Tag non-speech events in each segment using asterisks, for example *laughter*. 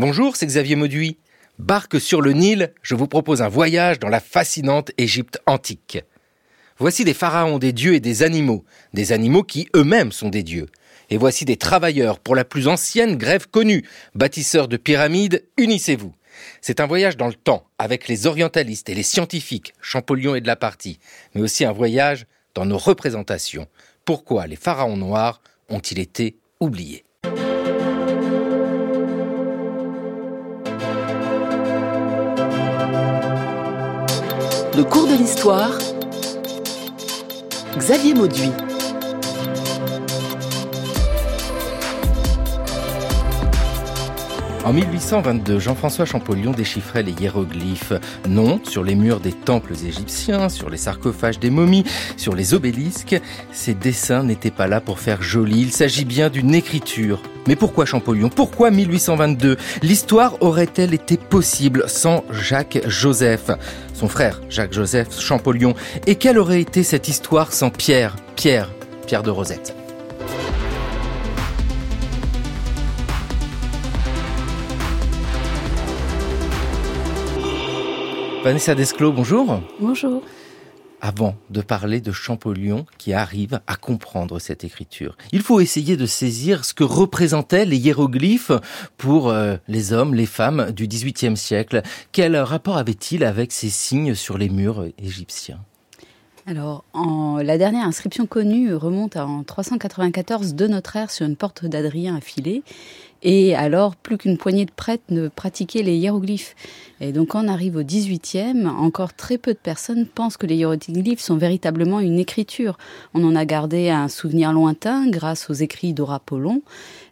Bonjour, c'est Xavier Mauduit. Barque sur le Nil, je vous propose un voyage dans la fascinante Égypte antique. Voici des pharaons, des dieux et des animaux, des animaux qui eux-mêmes sont des dieux. Et voici des travailleurs pour la plus ancienne grève connue, bâtisseurs de pyramides, unissez-vous. C'est un voyage dans le temps, avec les orientalistes et les scientifiques, Champollion et de la partie, mais aussi un voyage dans nos représentations. Pourquoi les pharaons noirs ont-ils été oubliés? Le cours de l'histoire, Xavier Mauduit. En 1822, Jean-François Champollion déchiffrait les hiéroglyphes. Non, sur les murs des temples égyptiens, sur les sarcophages des momies, sur les obélisques, ces dessins n'étaient pas là pour faire joli. Il s'agit bien d'une écriture. Mais pourquoi Champollion? Pourquoi 1822 L'histoire aurait-elle été possible sans Jacques Joseph? Son frère, Jacques Joseph Champollion. Et quelle aurait été cette histoire sans Pierre? Pierre, Pierre de Rosette Vanessa Desclos, bonjour. Bonjour. Avant de parler de Champollion qui arrive à comprendre cette écriture, il faut essayer de saisir ce que représentaient les hiéroglyphes pour euh, les hommes, les femmes du XVIIIe siècle. Quel rapport avait-il avec ces signes sur les murs égyptiens? Alors, en, la dernière inscription connue remonte en 394 de notre ère sur une porte d'Adrien affilée. Et alors, plus qu'une poignée de prêtres ne pratiquaient les hiéroglyphes. Et donc, on arrive au 18e, encore très peu de personnes pensent que les hiéroglyphes sont véritablement une écriture. On en a gardé un souvenir lointain grâce aux écrits d'Aura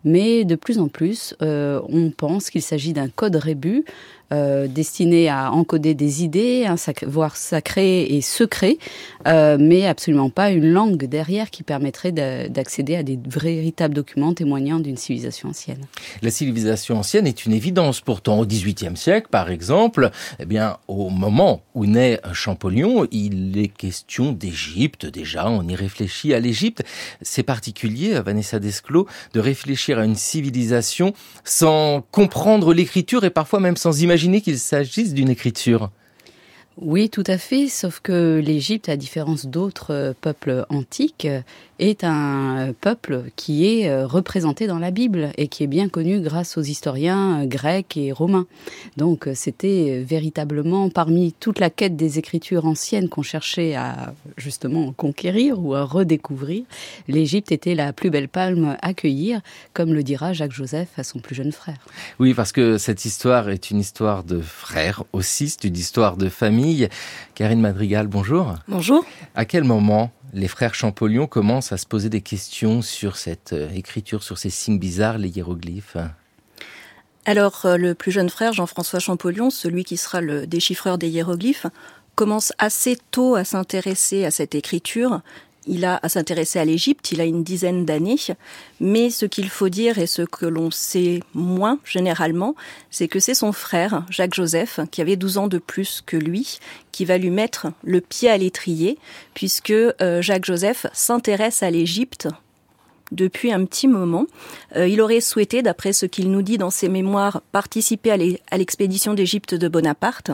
mais de plus en plus, euh, on pense qu'il s'agit d'un code rébus euh, destiné à encoder des idées, un savoir sacré et secret, euh, mais absolument pas une langue derrière qui permettrait d'accéder à des véritables documents témoignant d'une civilisation ancienne. La civilisation ancienne est une évidence. Pourtant, au XVIIIe siècle, par exemple, eh bien, au moment où naît Champollion, il est question d'Égypte. Déjà, on y réfléchit à l'Égypte. C'est particulier, Vanessa Desclos, de réfléchir à une civilisation sans comprendre l'écriture et parfois même sans imaginer qu'il s'agisse d'une écriture. Oui, tout à fait, sauf que l'Égypte, à différence d'autres euh, peuples antiques, est un peuple qui est euh, représenté dans la Bible et qui est bien connu grâce aux historiens euh, grecs et romains. Donc c'était véritablement parmi toute la quête des écritures anciennes qu'on cherchait à justement conquérir ou à redécouvrir, l'Égypte était la plus belle palme à cueillir, comme le dira Jacques Joseph à son plus jeune frère. Oui, parce que cette histoire est une histoire de frères aussi, c'est une histoire de famille. Karine Madrigal, bonjour. Bonjour. À quel moment les frères Champollion commencent à se poser des questions sur cette euh, écriture, sur ces signes bizarres, les hiéroglyphes. Alors, euh, le plus jeune frère, Jean-François Champollion, celui qui sera le déchiffreur des hiéroglyphes, commence assez tôt à s'intéresser à cette écriture il a à s'intéresser à l'Égypte, il a une dizaine d'années, mais ce qu'il faut dire et ce que l'on sait moins généralement, c'est que c'est son frère, Jacques Joseph, qui avait 12 ans de plus que lui, qui va lui mettre le pied à l'étrier, puisque euh, Jacques Joseph s'intéresse à l'Égypte depuis un petit moment. Euh, il aurait souhaité, d'après ce qu'il nous dit dans ses mémoires, participer à l'expédition d'Égypte de Bonaparte.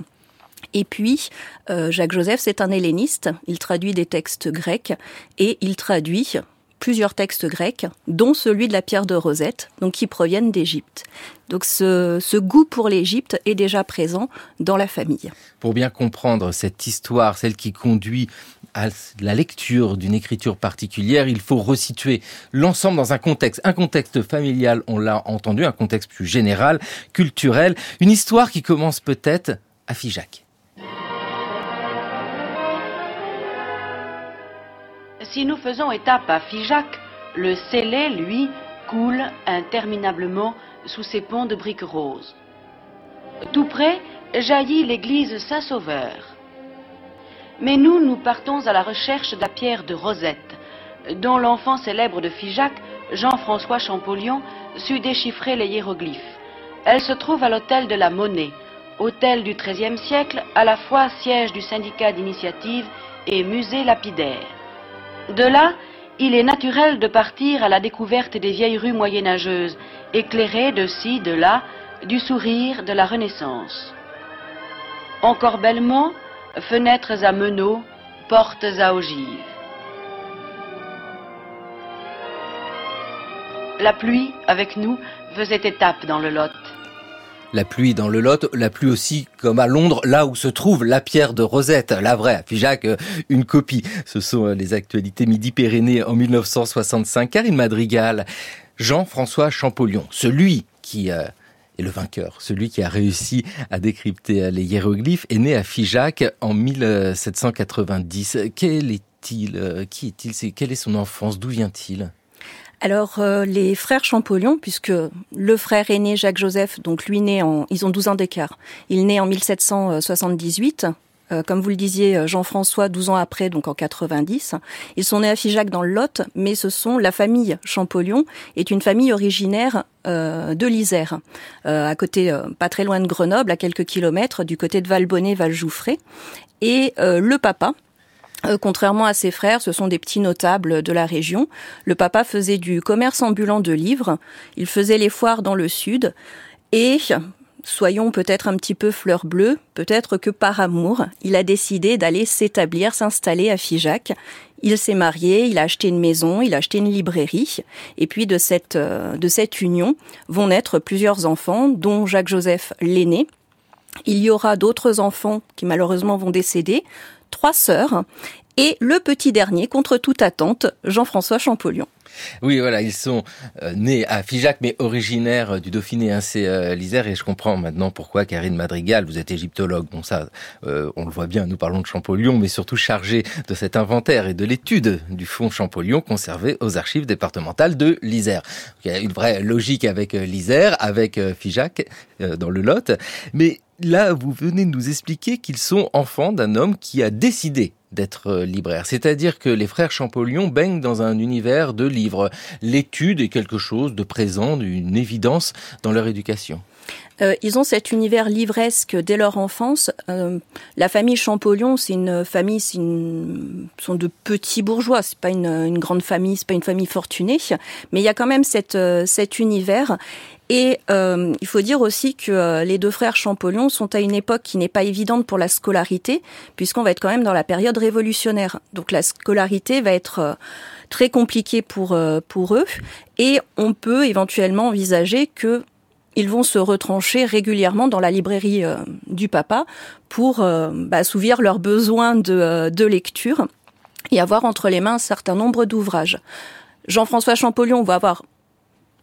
Et puis, euh, Jacques Joseph, c'est un helléniste. Il traduit des textes grecs et il traduit plusieurs textes grecs, dont celui de la pierre de Rosette, donc qui proviennent d'Égypte. Donc ce, ce, goût pour l'Égypte est déjà présent dans la famille. Pour bien comprendre cette histoire, celle qui conduit à la lecture d'une écriture particulière, il faut resituer l'ensemble dans un contexte, un contexte familial, on l'a entendu, un contexte plus général, culturel, une histoire qui commence peut-être à Figeac. Si nous faisons étape à Figeac, le Célé, lui, coule interminablement sous ses ponts de briques roses. Tout près jaillit l'église Saint-Sauveur. Mais nous, nous partons à la recherche de la pierre de Rosette, dont l'enfant célèbre de Figeac, Jean-François Champollion, sut déchiffrer les hiéroglyphes. Elle se trouve à l'hôtel de la Monnaie, hôtel du XIIIe siècle, à la fois siège du syndicat d'initiative et musée lapidaire. De là, il est naturel de partir à la découverte des vieilles rues moyenâgeuses, éclairées de ci, de là, du sourire de la Renaissance. Encore bellement, fenêtres à meneaux, portes à ogives. La pluie, avec nous, faisait étape dans le Lot. La pluie dans le Lot, la pluie aussi comme à Londres, là où se trouve la pierre de Rosette, la vraie, Figeac, euh, une copie. Ce sont euh, les actualités Midi-Pyrénées en 1965. Karine Madrigal, Jean-François Champollion, celui qui euh, est le vainqueur, celui qui a réussi à décrypter les hiéroglyphes, est né à Figeac en 1790. Quel est-il Qui est-il? Quelle est son enfance? D'où vient-il? Alors euh, les frères Champollion, puisque le frère aîné Jacques Joseph, donc lui né en, ils ont 12 ans d'écart. Il naît en 1778. Euh, comme vous le disiez, euh, Jean-François, 12 ans après, donc en 90. Ils sont nés à Figeac dans le Lot, mais ce sont la famille Champollion est une famille originaire de l'Isère, à côté, pas très loin de Grenoble, à quelques kilomètres, du côté de Valbonnet, Valjouffré. Et le papa, euh, contrairement à ses frères, ce sont des petits notables de la région. Le papa faisait du commerce ambulant de livres, il faisait les foires dans le sud, et, soyons peut-être un petit peu fleur bleue, peut-être que par amour, il a décidé d'aller s'établir, s'installer à Figeac. Il s'est marié, il a acheté une maison, il a acheté une librairie, et puis de cette, euh, de cette union vont naître plusieurs enfants, dont Jacques-Joseph l'aîné, il y aura d'autres enfants qui malheureusement vont décéder, trois sœurs, et le petit dernier, contre toute attente, Jean-François Champollion. Oui, voilà, ils sont euh, nés à Figeac, mais originaires du Dauphiné, hein, c'est euh, l'Isère, et je comprends maintenant pourquoi Karine Madrigal, vous êtes égyptologue, bon ça, euh, on le voit bien, nous parlons de Champollion, mais surtout chargé de cet inventaire et de l'étude du fonds Champollion conservé aux archives départementales de l'Isère. Il y a une vraie logique avec l'Isère, avec Figeac, dans le Lot, mais là, vous venez de nous expliquer qu'ils sont enfants d'un homme qui a décidé d'être euh, libraire. C'est-à-dire que les frères Champollion baignent dans un univers de livres. L'étude est quelque chose de présent, d'une évidence dans leur éducation. Euh, ils ont cet univers livresque dès leur enfance. Euh, la famille Champollion, c'est une famille, une, sont de petits bourgeois. C'est pas une, grande famille, c'est pas une famille fortunée, mais il y a quand même cette, cet univers. Et euh, il faut dire aussi que euh, les deux frères Champollion sont à une époque qui n'est pas évidente pour la scolarité, puisqu'on va être quand même dans la période révolutionnaire. Donc la scolarité va être très compliquée pour pour eux, et on peut éventuellement envisager que ils vont se retrancher régulièrement dans la librairie euh, du papa pour euh, bah, assouvir leurs besoins de, euh, de, lecture et avoir entre les mains un certain nombre d'ouvrages. Jean-François Champollion va avoir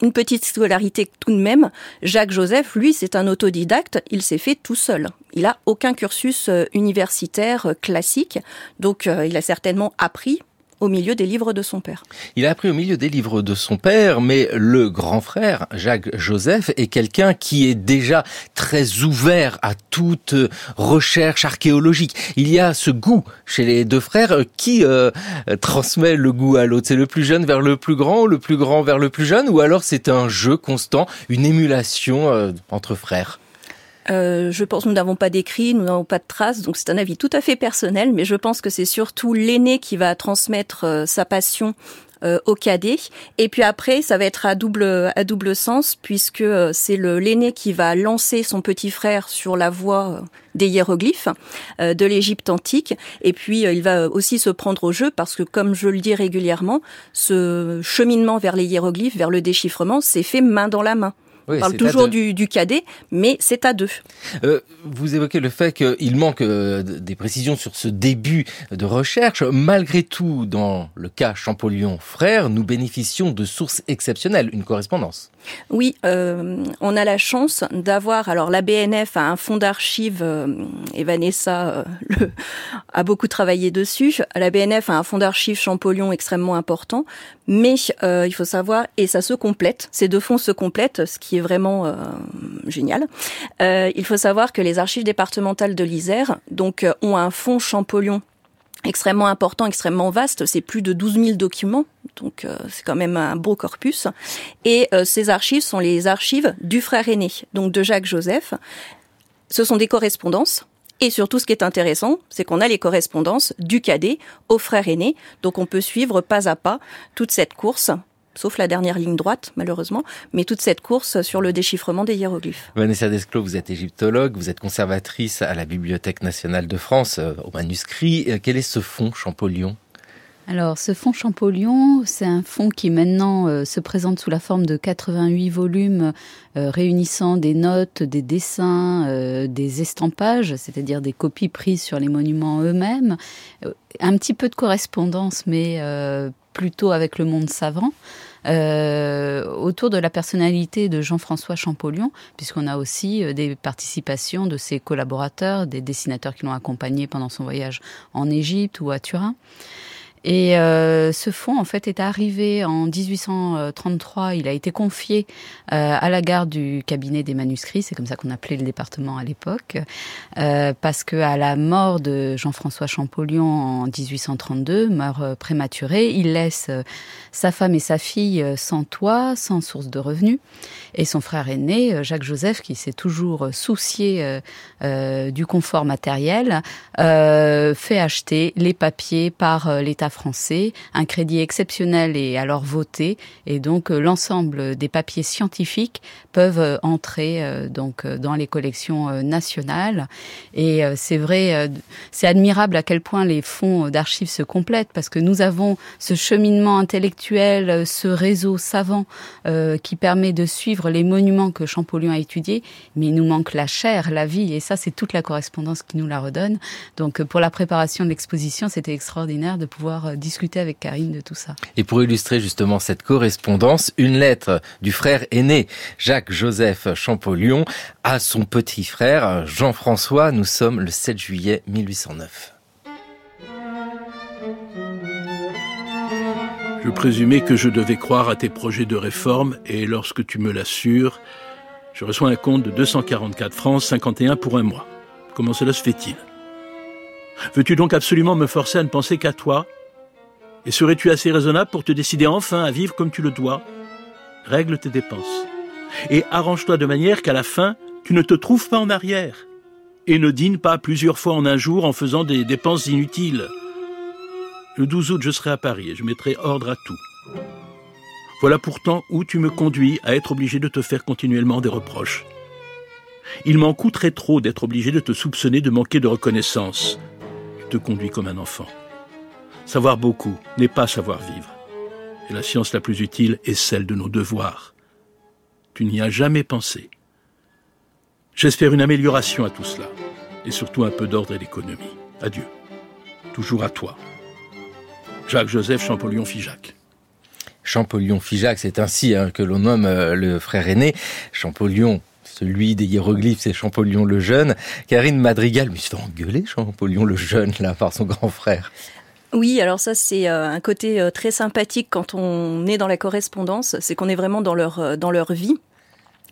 une petite scolarité tout de même. Jacques Joseph, lui, c'est un autodidacte, il s'est fait tout seul. Il a aucun cursus universitaire classique, donc il a certainement appris au milieu des livres de son père. Il a appris au milieu des livres de son père, mais le grand frère, Jacques Joseph, est quelqu'un qui est déjà très ouvert à toute recherche archéologique. Il y a ce goût chez les deux frères qui euh, transmet le goût à l'autre. C'est le plus jeune vers le plus grand, le plus grand vers le plus jeune, ou alors c'est un jeu constant, une émulation euh, entre frères euh, je pense nous n'avons pas d'écrit, nous n'avons pas de traces, donc c'est un avis tout à fait personnel, mais je pense que c'est surtout l'aîné qui va transmettre euh, sa passion euh, au cadet. Et puis après, ça va être à double à double sens puisque c'est le l'aîné qui va lancer son petit frère sur la voie des hiéroglyphes de l'Égypte antique. Et puis il va aussi se prendre au jeu parce que, comme je le dis régulièrement, ce cheminement vers les hiéroglyphes, vers le déchiffrement, c'est fait main dans la main. On parle toujours du, cadet, mais c'est à deux. Euh, vous évoquez le fait qu'il manque euh, des précisions sur ce début de recherche. Malgré tout, dans le cas Champollion frère, nous bénéficions de sources exceptionnelles, une correspondance. Oui, euh, on a la chance d'avoir. Alors la BNF a un fonds d'archives et Vanessa *laughs* a beaucoup travaillé dessus. La BNF a un fonds d'archives Champollion extrêmement important, mais il faut savoir et ça se complète. Ces deux fonds se complètent, ce qui est vraiment euh, génial. Euh, il faut savoir que les archives départementales de l'Isère donc euh, ont un fonds Champollion extrêmement important, extrêmement vaste. C'est plus de 12 000 documents, donc c'est quand même un beau corpus. Et ces archives sont les archives du frère aîné, donc de Jacques Joseph. Ce sont des correspondances. Et surtout, ce qui est intéressant, c'est qu'on a les correspondances du cadet au frère aîné. Donc on peut suivre pas à pas toute cette course sauf la dernière ligne droite, malheureusement, mais toute cette course sur le déchiffrement des hiéroglyphes. Vanessa Desclos, vous êtes égyptologue, vous êtes conservatrice à la Bibliothèque nationale de France, euh, au manuscrit. Euh, quel est ce fonds Champollion? Alors, ce fonds Champollion, c'est un fonds qui maintenant euh, se présente sous la forme de 88 volumes réunissant des notes, des dessins, des estampages, c'est-à-dire des copies prises sur les monuments eux-mêmes, un petit peu de correspondance, mais plutôt avec le monde savant. Euh, autour de la personnalité de Jean-François Champollion, puisqu'on a aussi euh, des participations de ses collaborateurs, des dessinateurs qui l'ont accompagné pendant son voyage en Égypte ou à Turin. Et euh, ce fonds, en fait, est arrivé en 1833. Il a été confié euh, à la garde du cabinet des manuscrits, c'est comme ça qu'on appelait le département à l'époque, euh, parce que à la mort de Jean-François Champollion en 1832, meurt prématuré, il laisse sa femme et sa fille sans toit, sans source de revenus, et son frère aîné, Jacques Joseph, qui s'est toujours soucié du confort matériel, fait acheter les papiers par l'État français. Un crédit exceptionnel est alors voté et donc euh, l'ensemble des papiers scientifiques peuvent euh, entrer euh, donc dans les collections nationales. Et c'est vrai, c'est admirable à quel point les fonds d'archives se complètent parce que nous avons ce cheminement intellectuel, ce réseau savant qui permet de suivre les monuments que Champollion a étudiés, mais il nous manque la chair, la vie, et ça c'est toute la correspondance qui nous la redonne. Donc pour la préparation de l'exposition, c'était extraordinaire de pouvoir euh, discuter avec Karine de tout ça. Et pour illustrer justement cette correspondance, une lettre du frère aîné Jacques-Joseph Champollion à son petit frère Jean-François. Nous sommes le 7 juillet 1809. Je présumais que je devais croire à tes projets de réforme et lorsque tu me l'assures, je reçois un compte de 244 francs 51 pour un mois. Comment cela se fait-il? Veux-tu donc absolument me forcer à ne penser qu'à toi? Et serais-tu assez raisonnable pour te décider enfin à vivre comme tu le dois? Règle tes dépenses. Et arrange-toi de manière qu'à la fin, tu ne te trouves pas en arrière. Et ne dîne pas plusieurs fois en un jour en faisant des dépenses inutiles. Le 12 août, je serai à Paris et je mettrai ordre à tout. Voilà pourtant où tu me conduis à être obligé de te faire continuellement des reproches. Il m'en coûterait trop d'être obligé de te soupçonner de manquer de reconnaissance. Tu te conduis comme un enfant. Savoir beaucoup n'est pas savoir vivre. Et la science la plus utile est celle de nos devoirs. Tu n'y as jamais pensé. J'espère une amélioration à tout cela, et surtout un peu d'ordre et d'économie. Adieu. Toujours à toi. Jacques-Joseph Champollion-Figeac. Champollion-Figeac, c'est ainsi hein, que l'on nomme euh, le frère aîné. Champollion, celui des hiéroglyphes, c'est Champollion le Jeune. Karine Madrigal, mais il se Champollion le Jeune, là, par son grand frère. Oui, alors ça c'est euh, un côté euh, très sympathique quand on est dans la correspondance, c'est qu'on est vraiment dans leur euh, dans leur vie.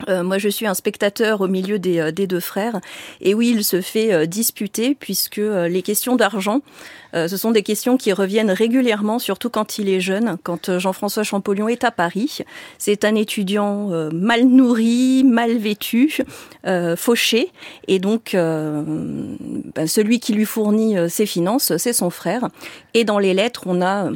Euh, moi, je suis un spectateur au milieu des, euh, des, deux frères. Et oui, il se fait euh, disputer puisque les questions d'argent, ce sont des questions qui reviennent régulièrement, surtout quand il est jeune, quand Jean-François Champollion est à Paris. C'est un étudiant mal nourri, mal vêtu, fauché. Et donc, ben, celui qui lui fournit ses finances, c'est son frère. Et dans les lettres, on a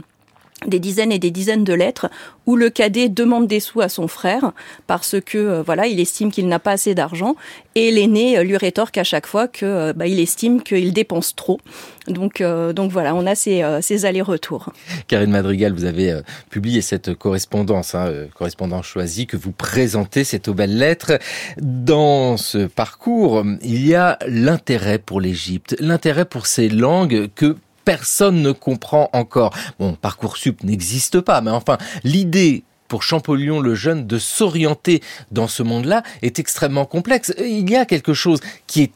des dizaines et des dizaines de lettres où le cadet demande des sous à son frère parce que euh, voilà il estime qu'il n'a pas assez d'argent et l'aîné euh, lui rétorque à chaque fois que euh, bah, il estime qu'il dépense trop. Donc donc voilà on a ces, ces allers-retours. Karine Madrigal vous avez publié cette correspondance hein, correspondance choisie que vous présentez cette belle lettre dans ce parcours il y a l'intérêt pour l'Égypte l'intérêt pour ces langues que personne ne comprend encore. Bon, Parcoursup n'existe pas, mais enfin, l'idée pour Champollion le jeune de s'orienter dans ce monde-là est extrêmement complexe. Il y a quelque chose qui est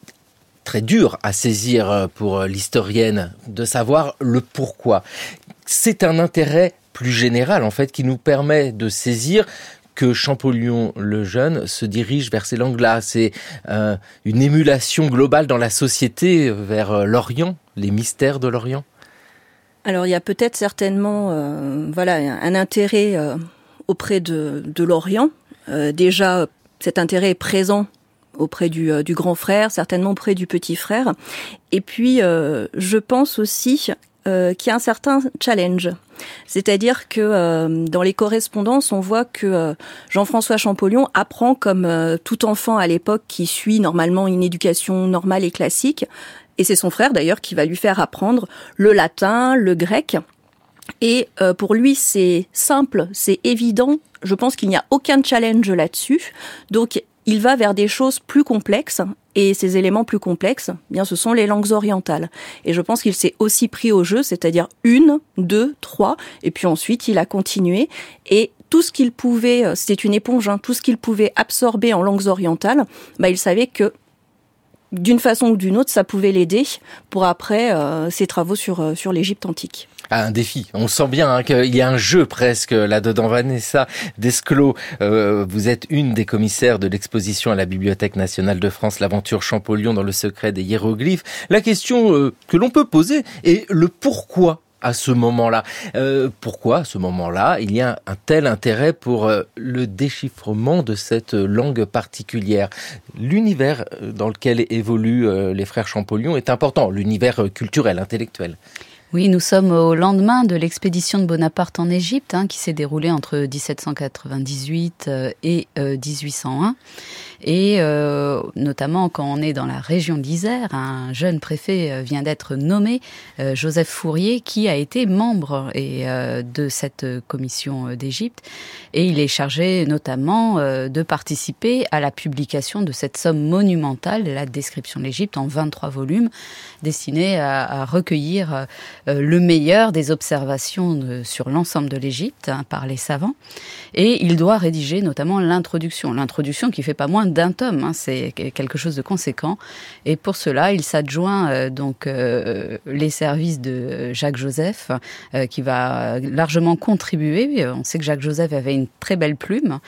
très dur à saisir euh, pour euh, l'historienne, de savoir le pourquoi. C'est un intérêt plus général, en fait, qui nous permet de saisir que Champollion le jeune se dirige vers ces langues-là. C'est euh, une émulation globale dans la société vers l'Orient les mystères de l'Orient Alors il y a peut-être certainement euh, voilà un intérêt euh, auprès de, l'Orient. Euh, déjà, cet intérêt est présent auprès du, du, grand frère, certainement auprès du petit frère. Et puis, je pense aussi euh, qui a un certain challenge. C'est-à-dire que euh, dans les correspondances, on voit que euh, Jean-François Champollion apprend comme tout enfant à l'époque qui suit normalement une éducation normale et classique, et c'est son frère d'ailleurs qui va lui faire apprendre le latin, le grec. Et pour lui, c'est simple, c'est évident. Je pense qu'il n'y a aucun challenge là-dessus. Donc, il va vers des choses plus complexes et ces éléments plus complexes, eh bien, ce sont les langues orientales. Et je pense qu'il s'est aussi pris au jeu, c'est-à-dire une, deux, trois, et puis ensuite il a continué. Et tout ce qu'il pouvait, euh, c'était une éponge, hein, tout ce qu'il pouvait absorber en langues orientales, bah, il savait que d'une façon ou d'une autre, ça pouvait l'aider pour après euh, ses travaux sur, euh, sur l'Égypte antique. Ah, un défi. On sent bien hein, qu'il y a un jeu presque là-dedans. Vanessa Desclos, euh, vous êtes une des commissaires de l'exposition à la Bibliothèque nationale de France, l'aventure Champollion dans le secret des hiéroglyphes. La question que l'on peut poser est le pourquoi à ce moment-là. Euh, pourquoi à ce moment-là il y a un tel intérêt pour euh, le déchiffrement de cette langue particulière? L'univers euh, dans lequel évoluent les frères Champollion est important, l'univers culturel, intellectuel. Oui, nous sommes au lendemain de l'expédition de Bonaparte en Égypte, hein, qui s'est déroulée entre 1798 et 1801. Et euh, notamment quand on est dans la région d'Isère, un jeune préfet euh, vient d'être nommé, euh, Joseph Fourier, qui a été membre et, de cette commission d'Égypte. Et il est chargé notamment de participer à la publication de cette somme monumentale, la description de l'Égypte, en 23 volumes, destinée à, à recueillir le meilleur des observations sur l'ensemble de l'Égypte hein, par les savants. Et il doit rédiger notamment l'introduction. L'introduction qui fait pas moins d'un tome, hein, c'est quelque chose de conséquent. Et pour cela, il s'adjoint euh, donc euh, les services de Jacques Joseph, euh, qui va largement contribuer. On sait que Jacques Joseph avait une très belle plume,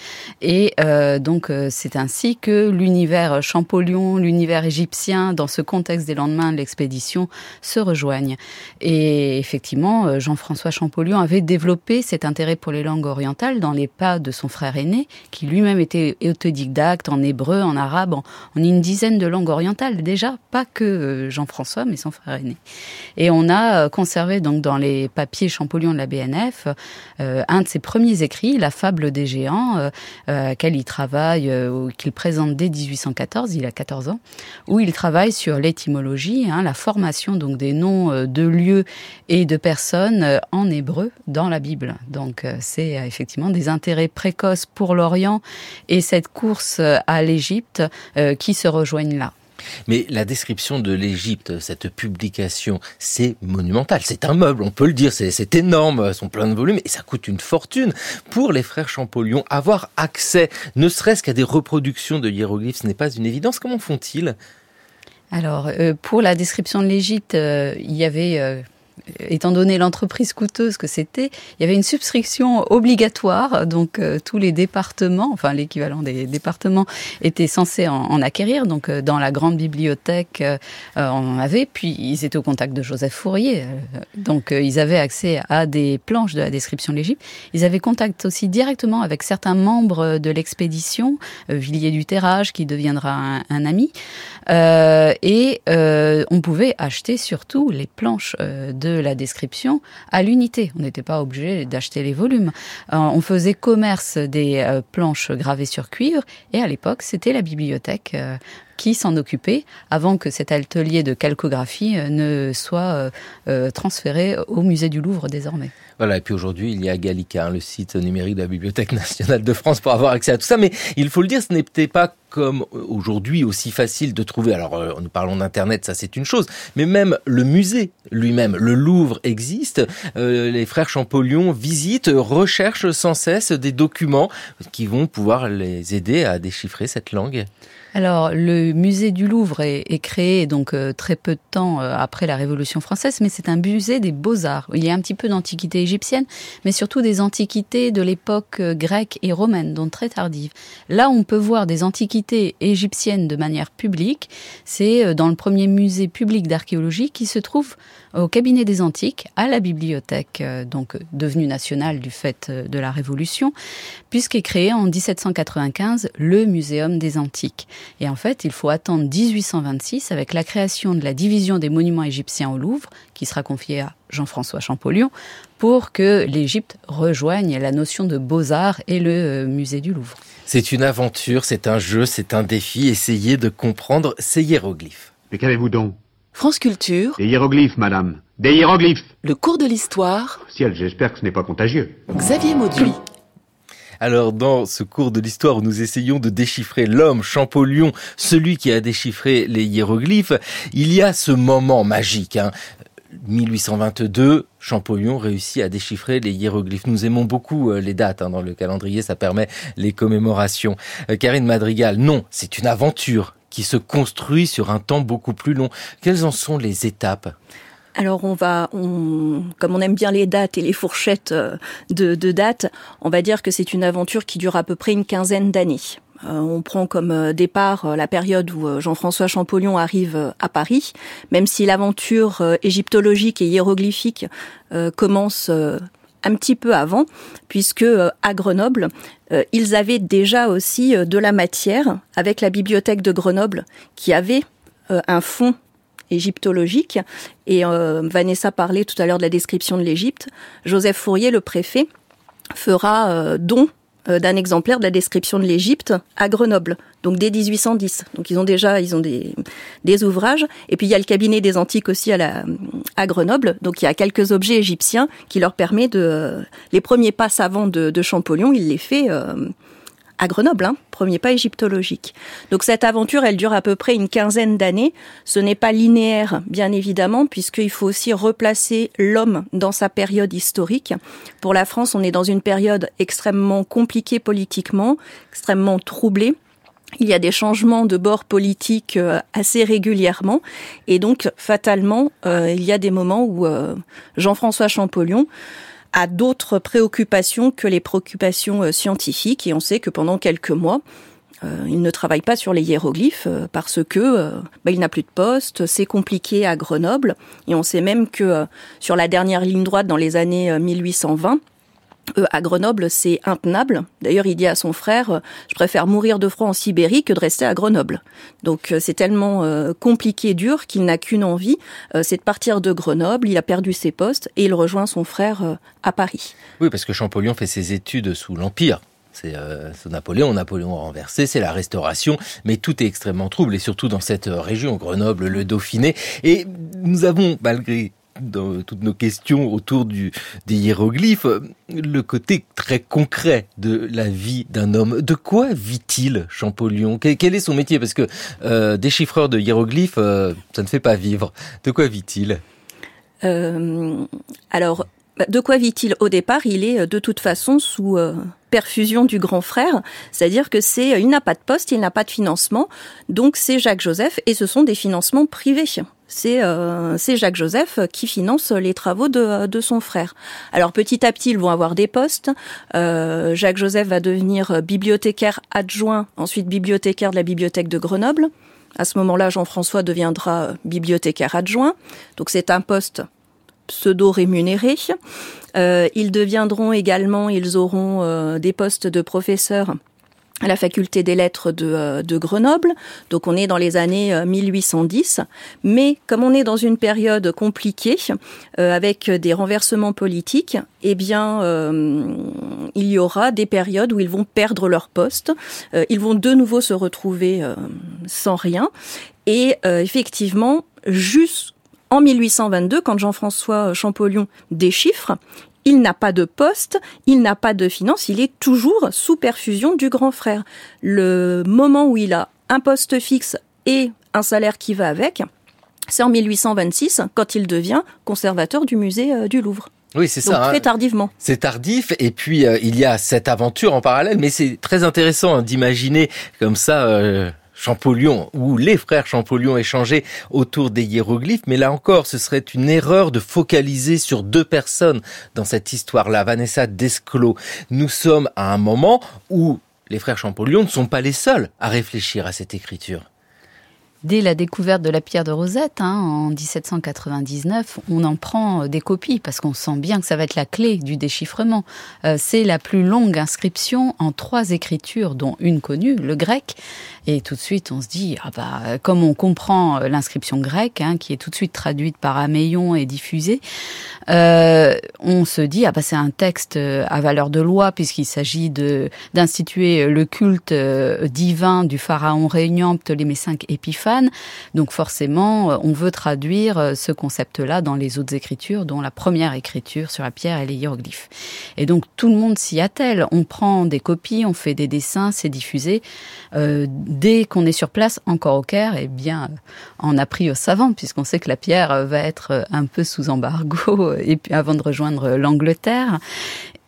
et donc c'est ainsi que l'univers Champollion, l'univers égyptien, dans ce contexte des lendemains de l'expédition, se rejoignent. Et effectivement, Jean-François Champollion avait développé cet intérêt pour les langues orientales dans les pas de son frère aîné, qui lui-même était autodidacte en hébreu, en arabe, en, une dizaine de langues orientales déjà, pas que euh, Jean-François, mais son frère aîné. Et on a euh, conservé donc dans les papiers Champollion de la BNF euh, un de ses premiers écrits, La fable des géants, euh, quel il travaille, qu'il présente dès 1814, il a 14 ans, où il travaille sur l'étymologie, hein, la formation donc des noms de lieux et de personnes en hébreu dans la Bible. Donc c'est effectivement des intérêts précoces pour l'Orient et cette course à l'Égypte euh, qui se rejoignent là. Mais la description de l'Égypte, cette publication, c'est monumental. C'est un meuble, on peut le dire. C'est énorme, son plein de volumes, et ça coûte une fortune. Pour les frères Champollion, avoir accès, ne serait-ce qu'à des reproductions de hiéroglyphes, ce n'est pas une évidence. Comment font-ils? Alors, euh, pour la description de l'Égypte, euh, il y avait étant donné l'entreprise coûteuse que c'était, il y avait une subscription obligatoire, donc euh, tous les départements, enfin l'équivalent des départements, étaient censés en, acquérir. Donc euh, dans la grande bibliothèque, euh, on en avait. Puis ils étaient au contact de Joseph Fourier, donc ils avaient accès à des planches de la description de l'Égypte. Ils avaient contact aussi directement avec certains membres de l'expédition, Villiers du Terrage qui deviendra un, un ami, et on pouvait acheter surtout les planches de la description à l'unité. On n'était pas obligé d'acheter les volumes. Euh, on faisait commerce des euh, planches gravées sur cuivre et à l'époque, c'était la bibliothèque euh, qui s'en occupait avant que cet atelier de calcographie ne soit transféré au musée du Louvre désormais. Voilà, et puis aujourd'hui, il y a Gallica, hein, le site numérique de la Bibliothèque nationale de France pour avoir accès à tout ça. Mais il faut le dire, ce n'était pas comme aujourd'hui aussi facile de trouver. Alors, euh, nous parlons d'Internet, ça c'est une chose, mais même le musée lui-même, le Louvre existe. Euh, les frères Champollion visitent, recherchent sans cesse des documents qui vont pouvoir les aider à déchiffrer cette langue. Alors, le musée du Louvre est, créé donc euh, très peu de temps euh, après la Révolution française, mais c'est un musée des beaux-arts. Il y a un petit peu d'antiquité égyptienne, mais surtout des antiquités de l'époque euh, grecque et romaine, donc très tardive. Là, on peut voir des antiquités égyptiennes de manière publique. C'est dans le premier musée public d'archéologie qui se trouve au cabinet des antiques, à la bibliothèque, donc devenue nationale du fait de la Révolution, puisqu'est créé en 1795 le Muséum des Antiques. Et en fait, il faut attendre 1826 avec la création de la division des monuments égyptiens au Louvre, qui sera confiée à Jean-François Champollion, pour que l'Égypte rejoigne la notion de beaux-arts et le euh, musée du Louvre. C'est une aventure, c'est un jeu, c'est un défi. Essayez de comprendre ces hiéroglyphes. Mais qu'avez-vous donc? France Culture, Des hiéroglyphes, madame. Des hiéroglyphes le cours de l'histoire, Ciel, j'espère que ce n'est pas contagieux. Xavier Mauduit. Alors, dans ce cours de l'histoire où nous essayons de déchiffrer l'homme, Champollion, celui qui a déchiffré les hiéroglyphes, il y a ce moment magique. Hein. 1822, Champollion réussit à déchiffrer les hiéroglyphes. Nous aimons beaucoup euh, les dates hein, dans le calendrier, ça permet les commémorations. Euh, Karine Madrigal, non, c'est une aventure qui se construit sur un temps beaucoup plus long. Quelles en sont les étapes? Alors on va, comme on aime bien les dates et les fourchettes euh, de, de dates, on va dire que c'est une aventure qui dure à peu près une quinzaine d'années. Euh, on prend comme euh, départ la période où Jean-François Champollion arrive à Paris, même si l'aventure égyptologique et hiéroglyphique commence un petit peu avant, puisque à Grenoble, ils avaient déjà aussi de la matière avec la bibliothèque de Grenoble qui avait un fonds égyptologique. Et euh, Vanessa parlait tout à l'heure de la description de l'Égypte. Joseph Fourier, le préfet, fera euh, don euh, d'un exemplaire de la description de l'Égypte à Grenoble, donc dès 1810. Donc ils ont déjà ils ont des, des ouvrages. Et puis il y a le cabinet des antiques aussi à, la, à Grenoble, donc il y a quelques objets égyptiens qui leur permet de euh, les premiers pas savants de, de Champollion, il les fait euh, à Grenoble, hein, premier pas égyptologique. Donc cette aventure, elle dure à peu près une quinzaine d'années. Ce n'est pas linéaire, bien évidemment, puisqu'il faut aussi replacer l'homme dans sa période historique. Pour la France, on est dans une période extrêmement compliquée politiquement, extrêmement troublée. Il y a des changements de bord politique euh, assez régulièrement et donc fatalement, euh, il y a des moments où euh, Jean-François Champollion a d'autres préoccupations que les préoccupations euh, scientifiques. Et on sait que pendant quelques mois, euh, il ne travaille pas sur les hiéroglyphes euh, parce que bah, il n'a plus de poste, c'est compliqué à Grenoble. Et on sait même que sur la dernière ligne droite dans les années euh, 1820, à Grenoble, c'est intenable. D'ailleurs, il dit à son frère, euh, je préfère mourir de froid en Sibérie que de rester à Grenoble. Donc, euh, c'est tellement euh, compliqué, dur, qu'il n'a qu'une envie, c'est de partir de Grenoble. Il a perdu ses postes et il rejoint son frère à Paris. Oui, parce que Champollion fait ses études sous l'Empire. C'est euh, Napoléon, Napoléon renversé, c'est la restauration, mais tout est extrêmement trouble, et surtout dans cette région, Grenoble, le Dauphiné. Et nous avons, malgré dans toutes nos questions autour des hiéroglyphes, le côté très concret de la vie d'un homme. De quoi vit-il, Champollion quel, quel est son métier? Parce que euh, déchiffreur de hiéroglyphes, euh, ça ne fait pas vivre. De quoi vit-il? Euh, alors, de quoi vit-il au départ? Il est euh, de toute façon sous euh, perfusion du grand frère, c'est-à-dire que c'est, euh, il n'a pas de poste, il n'a pas de financement, donc c'est Jacques Joseph et ce sont des financements privés. C'est euh, Jacques Joseph qui finance les travaux de, de son frère. Alors petit à petit, ils vont avoir des postes. Euh, Jacques Joseph va devenir bibliothécaire adjoint, ensuite bibliothécaire de la bibliothèque de Grenoble. À ce moment-là, Jean-François deviendra bibliothécaire adjoint. Donc c'est un poste pseudo-rémunérés. Euh, ils deviendront également, ils auront euh, des postes de professeurs à la faculté des lettres de, euh, Grenoble. Donc on est dans les années euh, 1810. Mais comme on est dans une période compliquée, avec des renversements politiques, eh bien, il y aura des périodes où ils vont perdre leur poste. Ils vont de nouveau se retrouver sans rien. Et effectivement, juste en 1822, quand Jean-François Champollion déchiffre, il n'a pas de poste, il n'a pas de finance, il est toujours sous perfusion du grand frère. Le moment où il a un poste fixe et un salaire qui va avec, c'est en 1826, quand il devient conservateur du musée euh, du Louvre. Oui, c'est ça. hein. très tardivement. C'est tardif et puis euh, il y a cette aventure en parallèle, mais c'est très intéressant hein, d'imaginer comme ça euh, Champollion ou les frères Champollion échanger autour des hiéroglyphes. Mais là encore, ce serait une erreur de focaliser sur deux personnes dans cette histoire-là. Vanessa Desclos, nous sommes à un moment où les frères Champollion ne sont pas les seuls à réfléchir à cette écriture. Dès la découverte de la pierre de Rosette hein, en 1799, on en prend des copies parce qu'on sent bien que ça va être la clé du déchiffrement. Euh, c'est la plus longue inscription en trois écritures, dont une connue, le grec. Et tout de suite, on se dit, ah bah, comme on comprend l'inscription grecque, hein, qui est tout de suite traduite par Améillon et diffusée, euh, on se dit, ah bah, c'est un texte à valeur de loi puisqu'il s'agit de d'instituer le culte euh, divin du pharaon réunion Ptolémée V Épiphane. Donc forcément, euh, on veut traduire euh, ce concept-là dans les autres écritures, dont la première écriture sur la pierre et les hiéroglyphes. Et donc tout le monde s'y attelle. On prend des copies, on fait des dessins, c'est diffusé. Euh, dès qu'on est sur place, encore au Caire, et eh bien, on a pris au savant, puisqu'on sait que la pierre va être un peu sous embargo *laughs* et puis avant de rejoindre l'Angleterre.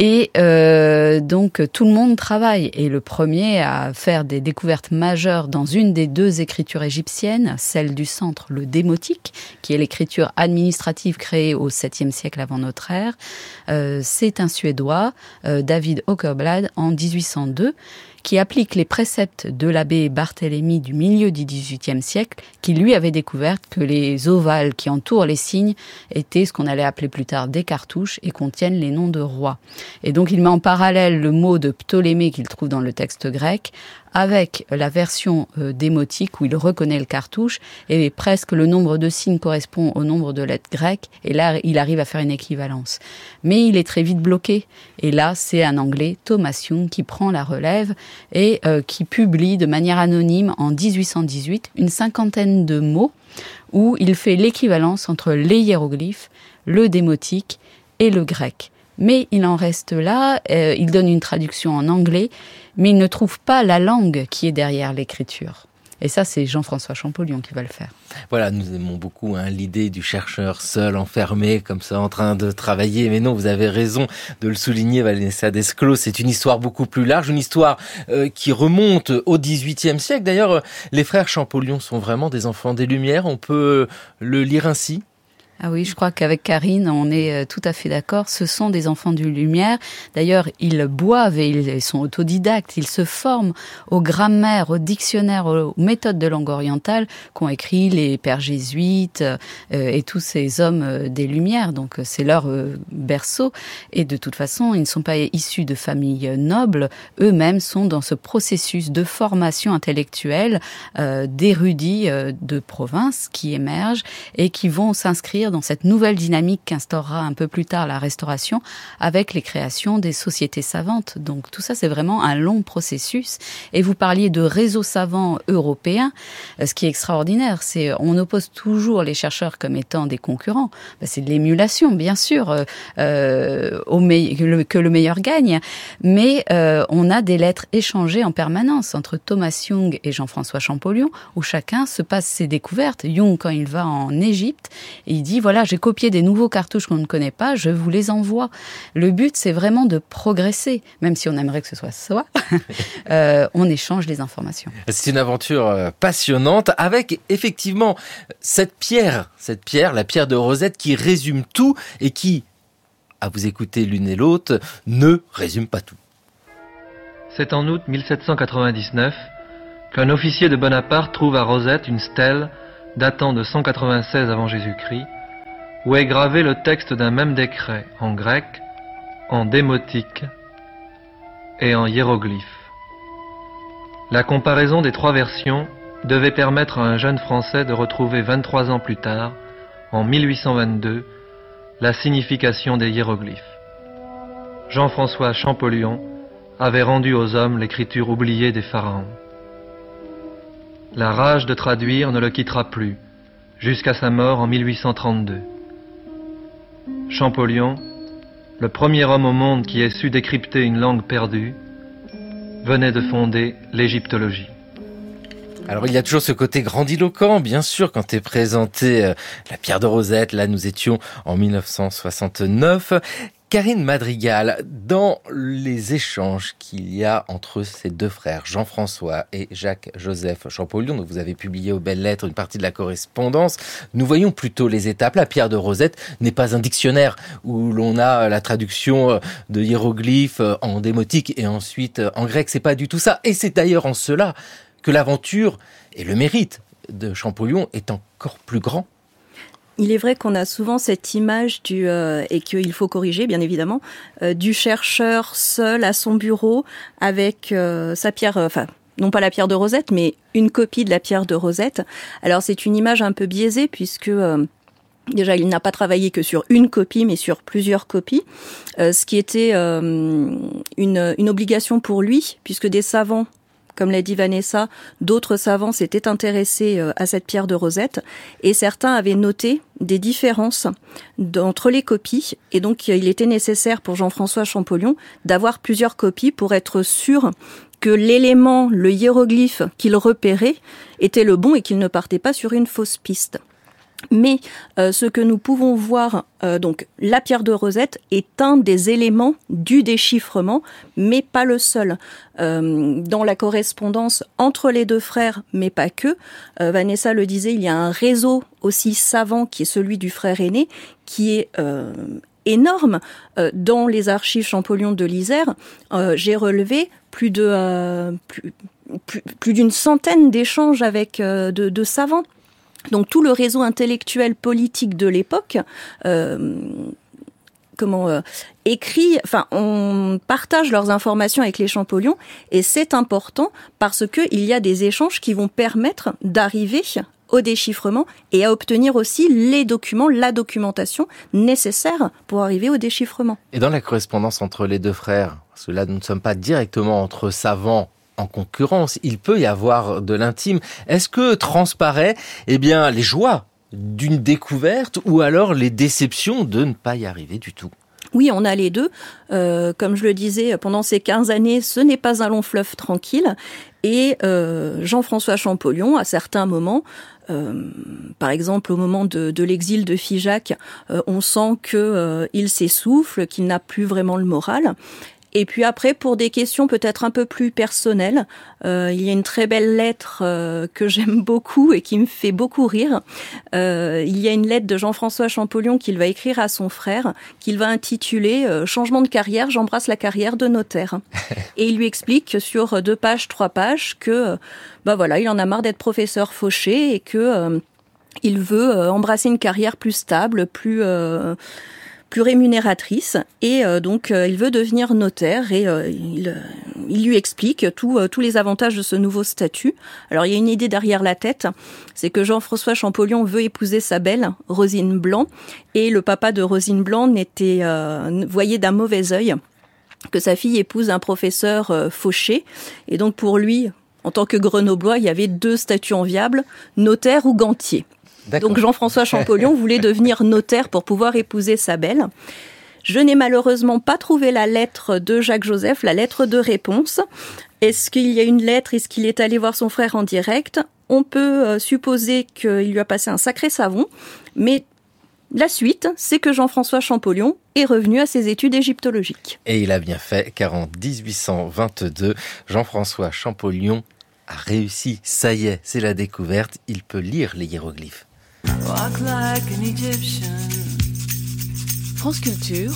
Et euh, donc tout le monde travaille. Et le premier à faire des découvertes majeures dans une des deux écritures égyptiennes, celle du centre, le démotique, qui est l'écriture administrative créée au 7e siècle avant notre ère, euh, c'est un Suédois, euh, David Åkerblad, en 1802 qui applique les préceptes de l'abbé Barthélemy du milieu du XVIIIe siècle, qui lui avait découvert que les ovales qui entourent les signes étaient ce qu'on allait appeler plus tard des cartouches et contiennent les noms de rois. Et donc il met en parallèle le mot de Ptolémée qu'il trouve dans le texte grec avec la version euh, démotique où il reconnaît le cartouche et presque le nombre de signes correspond au nombre de lettres grecques et là il arrive à faire une équivalence. Mais il est très vite bloqué et là c'est un anglais Thomas Young qui prend la relève et euh, qui publie de manière anonyme en 1818 une cinquantaine de mots où il fait l'équivalence entre les hiéroglyphes, le démotique et le grec mais il en reste là, euh, il donne une traduction en anglais, mais il ne trouve pas la langue qui est derrière l'écriture. Et ça, c'est Jean-François Champollion qui va le faire. Voilà, nous aimons beaucoup hein, l'idée du chercheur seul, enfermé, comme ça, en train de travailler. Mais non, vous avez raison de le souligner, Vanessa Desclos. C'est une histoire beaucoup plus large, une histoire euh, qui remonte au XVIIIe siècle. D'ailleurs, les frères Champollion sont vraiment des enfants des Lumières. On peut le lire ainsi. Ah oui, je crois qu'avec Karine, on est euh, tout à fait d'accord. Ce sont des enfants du lumière. D'ailleurs, ils boivent et ils sont autodidactes. Ils se forment aux grammaires, aux dictionnaires, aux méthodes de langue orientale qu'ont écrit les pères jésuites euh, et tous ces hommes euh, des lumières. Donc, c'est leur berceau. Et de toute façon, ils ne sont pas issus de familles nobles. Eux-mêmes sont dans ce processus de formation intellectuelle d'érudits de province qui émergent et qui vont s'inscrire dans cette nouvelle dynamique qu'instaurera un peu plus tard la restauration avec les créations des sociétés savantes. Donc tout ça, c'est vraiment un long processus. Et vous parliez de réseaux savants européens. Euh, ce qui est extraordinaire, c'est on oppose toujours les chercheurs comme étant des concurrents. Ben, c'est de l'émulation, bien sûr, euh, euh que le meilleur gagne. Mais euh, on a des lettres échangées en permanence entre Thomas Young et Jean-François Champollion, où chacun se passe ses découvertes. Young, quand il va en Égypte, il dit voilà, j'ai copié des nouveaux cartouches qu'on ne connaît pas, je vous les envoie. Le but, c'est vraiment de progresser, même si on aimerait que ce soit soi. *laughs* euh, on échange les informations. C'est une aventure euh, passionnante avec effectivement cette pierre, cette pierre, la pierre de Rosette qui résume tout et qui, à vous écouter l'une et l'autre, ne résume pas tout. C'est en août 1799 qu'un officier de Bonaparte trouve à Rosette une stèle datant de 196 avant Jésus-Christ où est gravé le texte d'un même décret en grec, en démotique et en hiéroglyphe. La comparaison des trois versions devait permettre à un jeune Français de retrouver 23 ans plus tard, en 1822, la signification des hiéroglyphes. Jean-François Champollion avait rendu aux hommes l'écriture oubliée des pharaons. La rage de traduire ne le quittera plus, jusqu'à sa mort en 1832. Champollion, le premier homme au monde qui ait su décrypter une langue perdue, venait de fonder l'égyptologie. Alors il y a toujours ce côté grandiloquent, bien sûr, quand est présenté euh, la pierre de Rosette. Là, nous étions en 1969. Karine Madrigal, dans les échanges qu'il y a entre ces deux frères, Jean-François et Jacques-Joseph Champollion, dont vous avez publié aux belles lettres une partie de la correspondance, nous voyons plutôt les étapes. La pierre de Rosette n'est pas un dictionnaire où l'on a la traduction de hiéroglyphes en démotique et ensuite en grec. C'est pas du tout ça. Et c'est d'ailleurs en cela que l'aventure et le mérite de Champollion est encore plus grand. Il est vrai qu'on a souvent cette image du euh, et qu'il faut corriger bien évidemment euh, du chercheur seul à son bureau avec euh, sa pierre enfin non pas la pierre de Rosette mais une copie de la pierre de Rosette. Alors c'est une image un peu biaisée puisque Déjà, il n'a pas travaillé que sur une copie, mais sur plusieurs copies, ce qui était une, une obligation pour lui, puisque des savants comme l'a dit Vanessa, d'autres savants s'étaient intéressés euh, à cette pierre de Rosette et certains avaient noté des différences entre les copies et donc il était nécessaire pour Jean-François Champollion d'avoir plusieurs copies pour être sûr que l'élément, le hiéroglyphe qu'il repérait était le bon et qu'il ne partait pas sur une fausse piste. Mais euh, ce que nous pouvons voir, euh, donc la pierre de Rosette est un des éléments du déchiffrement, mais pas le seul. Euh, dans la correspondance entre les deux frères, mais pas que, Vanessa le disait, il y a un réseau aussi savant qui est celui du frère aîné, qui est énorme. dans les archives Champollion de l'Isère, j'ai relevé plus de plus, d'une centaine d'échanges avec de savants donc tout le réseau intellectuel politique de l'époque euh, comment euh, écrit, enfin on partage leurs informations avec les Champollions et c'est important parce que il y a des échanges qui vont permettre d'arriver au déchiffrement et à obtenir aussi les documents, la documentation nécessaire pour arriver au déchiffrement. Et dans la correspondance entre les deux frères, parce que là nous ne sommes pas directement entre savants en concurrence. Il peut y avoir de l'intime. Est-ce que transparaît, eh bien, les joies d'une découverte ou alors les déceptions de ne pas y arriver du tout? Oui, on a les deux. Euh, comme je le disais, pendant ces 15 années, ce n'est pas un long fleuve tranquille. Et euh, Jean-François Champollion, à certains moments, euh, par exemple au moment de, l'exil de Figeac, on sent qu'il s'essouffle, qu'il n'a plus vraiment le moral. Et puis après, pour des questions peut-être un peu plus personnelles, euh, il y a une très belle lettre euh, que j'aime *laughs* beaucoup et qui me fait beaucoup rire. Euh, il y a une lettre de Jean-François Champollion qu'il va écrire à son frère, qu'il va intituler Changement de carrière, j'embrasse la carrière de notaire. *laughs* et il lui explique sur deux pages, trois pages que, bah voilà, il en a marre d'être professeur fauché et que il veut embrasser une carrière plus stable, plus plus rémunératrice et euh, donc euh, il veut devenir notaire et euh, il, il, lui explique tous les avantages de ce nouveau statut. Alors il y a une idée derrière la tête, c'est que Jean-François Champollion veut épouser sa belle, Rosine Blanc, et le papa de Rosine Blanc n'était voyait d'un mauvais œil que sa fille épouse un professeur fauché et donc pour lui en tant que grenoblois, il y avait deux statuts enviables, notaire ou gantier. Donc Jean-François Champollion *laughs* voulait devenir notaire pour pouvoir épouser sa belle. Je n'ai malheureusement pas trouvé la lettre de Jacques Joseph, la lettre de réponse. Est-ce qu'il y a une lettre? Est-ce qu'il est allé voir son frère en direct? On peut euh, supposer qu'il lui a passé un sacré savon, mais la suite, c'est que Jean-François Champollion est revenu à ses études égyptologiques. Et il a bien fait, car en 1822, Jean-François Champollion a réussi. Ça y est, c'est la découverte, il peut lire les hiéroglyphes. France Culture.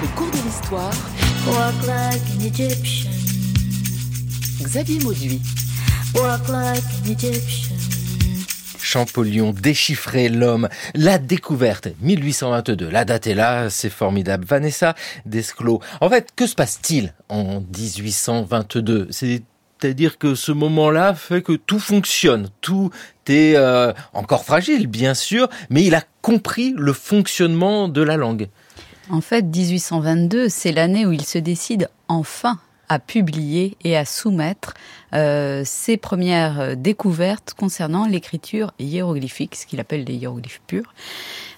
Le cours de l'histoire. Walk like an Egyptian. Xavier Mauduit. Walk like an Egyptian. Champollion, déchiffrer l'homme, la découverte, 1822. La date est là, c'est formidable. Vanessa Desclos. En fait, que se passe-t-il en 1822 C'est-à-dire que ce moment-là fait que tout fonctionne, tout est euh, encore fragile, bien sûr, mais il a compris le fonctionnement de la langue. En fait, 1822, c'est l'année où il se décide enfin à publier et à soumettre euh, ses premières euh, découvertes concernant l'écriture hiéroglyphique, ce qu'il appelle les hiéroglyphes purs.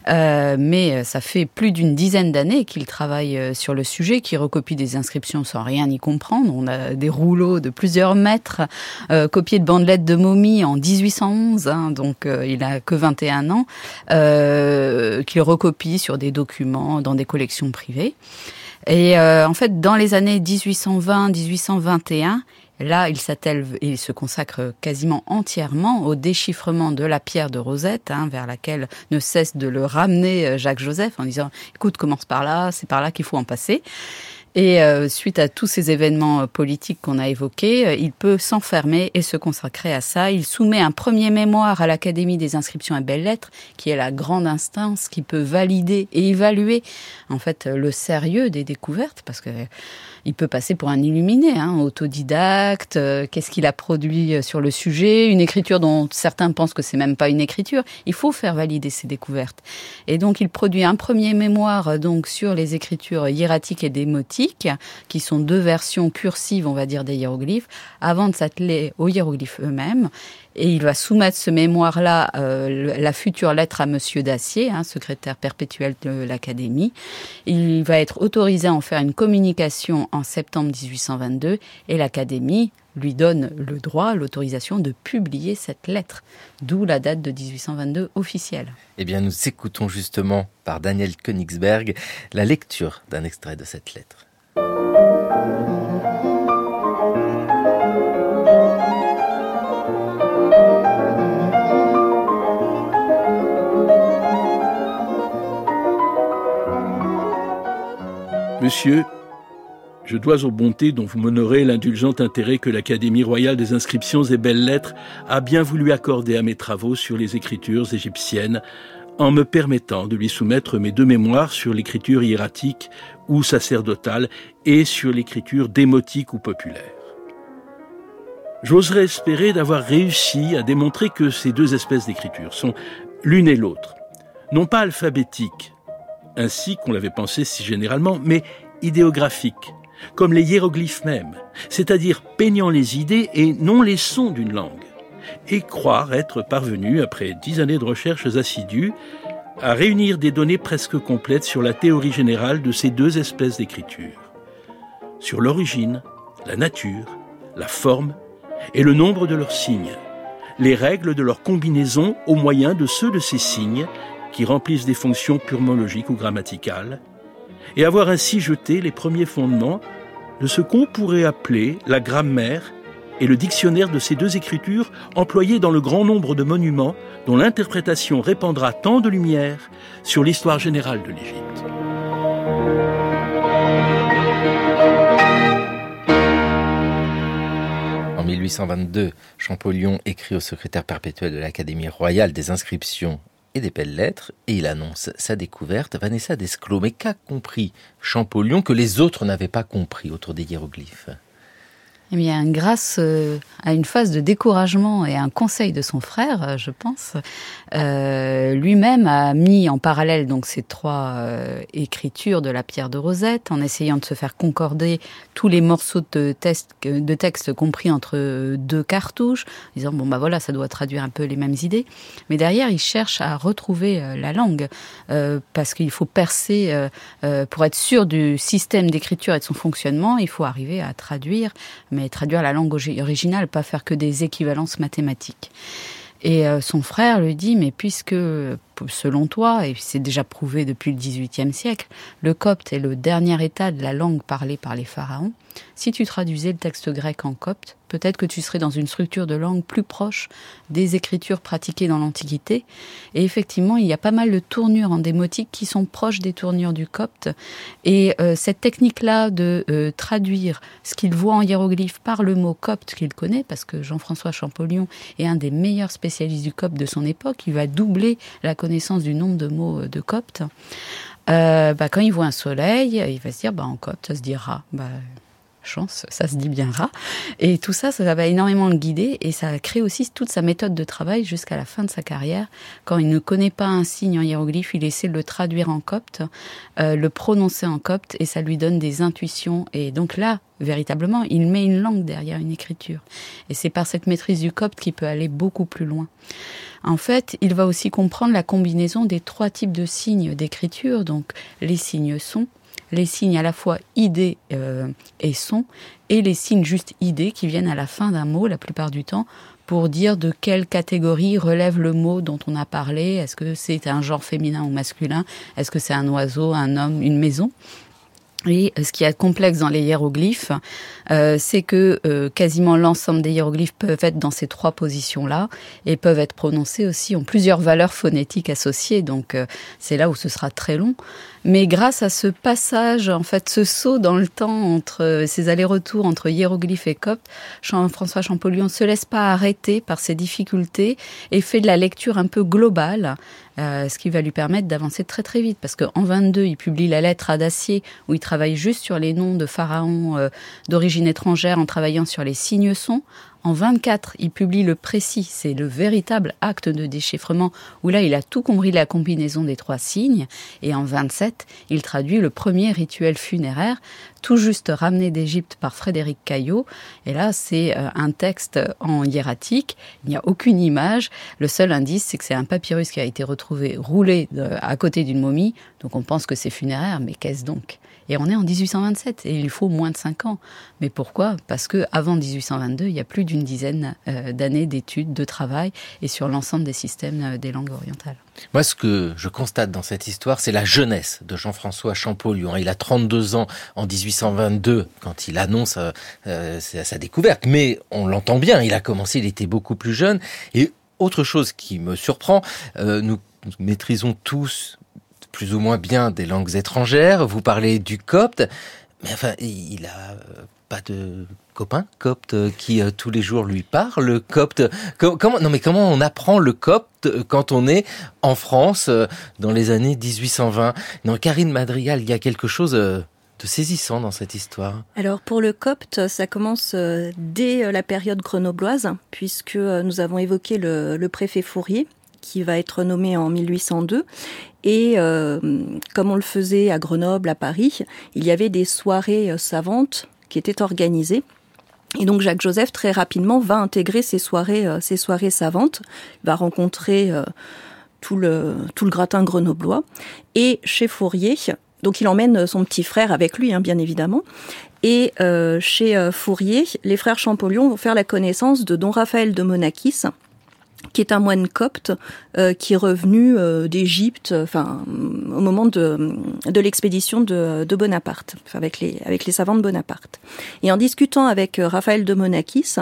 Euh, mais ça fait plus d'une dizaine d'années qu'il travaille sur le sujet, qu'il recopie des inscriptions sans rien y comprendre. On a des rouleaux de plusieurs mètres copiés de bandelettes de momies en 1811, hein, donc il a que 21 ans, qu'il recopie sur des documents dans des collections privées. Et euh, en fait, dans les années 1820-1821, Là, il s'attelle il se consacre quasiment entièrement au déchiffrement de la pierre de Rosette, hein, vers laquelle ne cesse de le ramener euh, Jacques Joseph en disant "Écoute, commence par là, c'est par là qu'il faut en passer." Et euh, suite à tous ces événements euh, politiques qu'on a évoqués, euh, il peut s'enfermer et se consacrer à ça. Il soumet un premier mémoire à l'Académie des inscriptions et belles-lettres, qui est la grande instance qui peut valider et évaluer en fait le sérieux des découvertes, parce que il peut passer pour un illuminé, hein, autodidacte. Qu'est-ce qu'il a produit sur le sujet Une écriture dont certains pensent que c'est même pas une écriture. Il faut faire valider ces découvertes. Et donc, il produit un premier mémoire donc sur les écritures hiératiques et démotiques qui sont deux versions cursives, on va dire, des hiéroglyphes, avant de s'atteler aux hiéroglyphes eux-mêmes. Et il va soumettre ce mémoire-là, euh, la future lettre à Monsieur Dacier, hein, secrétaire perpétuel de l'Académie. Il va être autorisé à en faire une communication en septembre 1822 et l'Académie lui donne le droit, l'autorisation de publier cette lettre, d'où la date de 1822 officielle. Eh bien, nous écoutons justement par Daniel Königsberg la lecture d'un extrait de cette lettre. Monsieur, je dois aux bontés dont vous m'honorez l'indulgent intérêt que l'Académie royale des inscriptions et belles-lettres a bien voulu accorder à mes travaux sur les écritures égyptiennes en me permettant de lui soumettre mes deux mémoires sur l'écriture hiératique ou sacerdotale et sur l'écriture démotique ou populaire. J'oserais espérer d'avoir réussi à démontrer que ces deux espèces d'écriture sont l'une et l'autre, non pas alphabétiques, ainsi qu'on l'avait pensé si généralement, mais idéographiques, comme les hiéroglyphes mêmes, c'est-à-dire peignant les idées et non les sons d'une langue, et croire être parvenu, après dix années de recherches assidues, à réunir des données presque complètes sur la théorie générale de ces deux espèces d'écriture, sur l'origine, la nature, la forme et le nombre de leurs signes, les règles de leur combinaison au moyen de ceux de ces signes qui remplissent des fonctions purement logiques ou grammaticales, et avoir ainsi jeté les premiers fondements de ce qu'on pourrait appeler la grammaire et le dictionnaire de ces deux écritures employés dans le grand nombre de monuments dont l'interprétation répandra tant de lumière sur l'histoire générale de l'Égypte. En 1822, Champollion écrit au secrétaire perpétuel de l'Académie royale des inscriptions et des belles lettres, et il annonce sa découverte, Vanessa Desclos. Mais qu'a compris Champollion que les autres n'avaient pas compris autour des hiéroglyphes? Eh bien, grâce euh, à une phase de découragement et à un conseil de son frère, euh, je pense, euh, lui-même a mis en parallèle donc ces trois écritures de la pierre de Rosette, en essayant de se faire concorder tous les morceaux de, texte, compris entre deux cartouches, en disant bon bah voilà, ça doit traduire un peu les mêmes idées. Mais derrière, il cherche à retrouver la langue parce qu'il faut percer pour être sûr du système d'écriture et de son fonctionnement. Il faut arriver à traduire. Traduire la langue originale, pas faire que des équivalences mathématiques. Et euh, son frère lui dit, mais puisque, selon toi, et c'est déjà prouvé depuis le XVIIIe siècle, le copte est le dernier état de la langue parlée par les pharaons, si tu traduisais le texte grec en copte, peut-être que tu serais dans une structure de langue plus proche des écritures pratiquées dans l'Antiquité. Et effectivement, il y a pas mal de tournures en démotique qui sont proches des tournures du copte. Et euh, cette technique-là de euh, traduire ce qu'il voit en hiéroglyphe par le mot copte qu'il connaît, parce que Jean-François Champollion est un des meilleurs spécialistes du copte de son époque, il va doubler la connaissance du nombre de mots euh, de copte. bah, quand il voit un soleil, il va se dire, bah, en copte, ça se dira. Bah, chance, ça se dit bien rat. Et tout ça, ça va énormément le guider et ça crée aussi toute sa méthode de travail jusqu'à la fin de sa carrière. Quand il ne connaît pas un signe en hiéroglyphe, il essaie de le traduire en copte, euh, le prononcer en copte et ça lui donne des intuitions. Et donc là, véritablement, il met une langue derrière une écriture. Et c'est par cette maîtrise du copte qu'il peut aller beaucoup plus loin. En fait, il va aussi comprendre la combinaison des trois types de signes d'écriture, donc les signes sont, les signes à la fois idées euh, et son, et les signes juste idées qui viennent à la fin d'un mot la plupart du temps pour dire de quelle catégorie relève le mot dont on a parlé. Est-ce que c'est un genre féminin ou masculin? Est-ce que c'est un oiseau, un homme, une maison? Et ce qui est complexe dans les hiéroglyphes, euh, c'est que euh, quasiment l'ensemble des hiéroglyphes peuvent être dans ces trois positions-là et peuvent être prononcés aussi en plusieurs valeurs phonétiques associées. Donc c'est là où ce sera très long. Mais grâce à ce passage, en fait, ce saut dans le temps entre ces allers-retours entre hiéroglyphes et copte, Jean-François Champollion se laisse pas arrêter par ces difficultés et fait de la lecture un peu globale, euh, ce qui va lui permettre d'avancer très très vite. Parce qu'en 22, il publie la lettre à Dacier où il travaille juste sur les noms de pharaons euh, d'origine étrangère en travaillant sur les signes sons. En 24, il publie le précis, c'est le véritable acte de déchiffrement, où là, il a tout compris la combinaison des trois signes. Et en 27, il traduit le premier rituel funéraire, tout juste ramené d'Égypte par Frédéric Caillot. Et là, c'est euh, un texte en hiératique, il n'y a aucune image. Le seul indice, c'est que c'est un papyrus qui a été retrouvé roulé à côté d'une momie. Donc on pense que c'est funéraire, mais qu'est-ce donc? Et on est en 1827 et il faut moins de 5 ans. Mais pourquoi? Parce que avant 1822, il y a plus d'une dizaine euh, d'années d'études, de travail et sur l'ensemble des systèmes euh, des langues orientales. Moi, ce que je constate dans cette histoire, c'est la jeunesse de Jean-François Champollion. Il a 32 ans en 1822 quand il annonce euh, sa découverte. Mais on l'entend bien, il a commencé, il était beaucoup plus jeune. Et autre chose qui me surprend, nous maîtrisons tous plus ou moins bien des langues étrangères, vous parlez du copte, mais enfin, il a euh, pas de copain copte qui euh, tous les jours lui parle copte. Comment non mais comment on apprend le copte quand on est en France euh, dans les années 1820 Dans Karine Madrigal, il y a quelque chose de saisissant dans cette histoire. Alors pour le copte, ça commence dès la période grenobloise, puisque nous avons évoqué le préfet Fourier, qui va être nommé en 1802. Et euh, comme on le faisait à Grenoble, à Paris, il y avait des soirées euh, savantes qui étaient organisées. Et donc Jacques Joseph très rapidement va intégrer ces soirées, euh, ces soirées savantes, va rencontrer tout le tout le gratin grenoblois. Et chez Fourier, donc il emmène son petit frère avec lui, hein, bien évidemment. Et chez Fourier, les frères Champollion vont faire la connaissance de Don Raphaël de Monachis, qui est un moine copte euh, qui est revenu euh, d'Égypte, enfin au moment de, de l'expédition de, de, Bonaparte, avec les avec les savants de Bonaparte. Et en discutant avec euh, Raphaël de Monachis,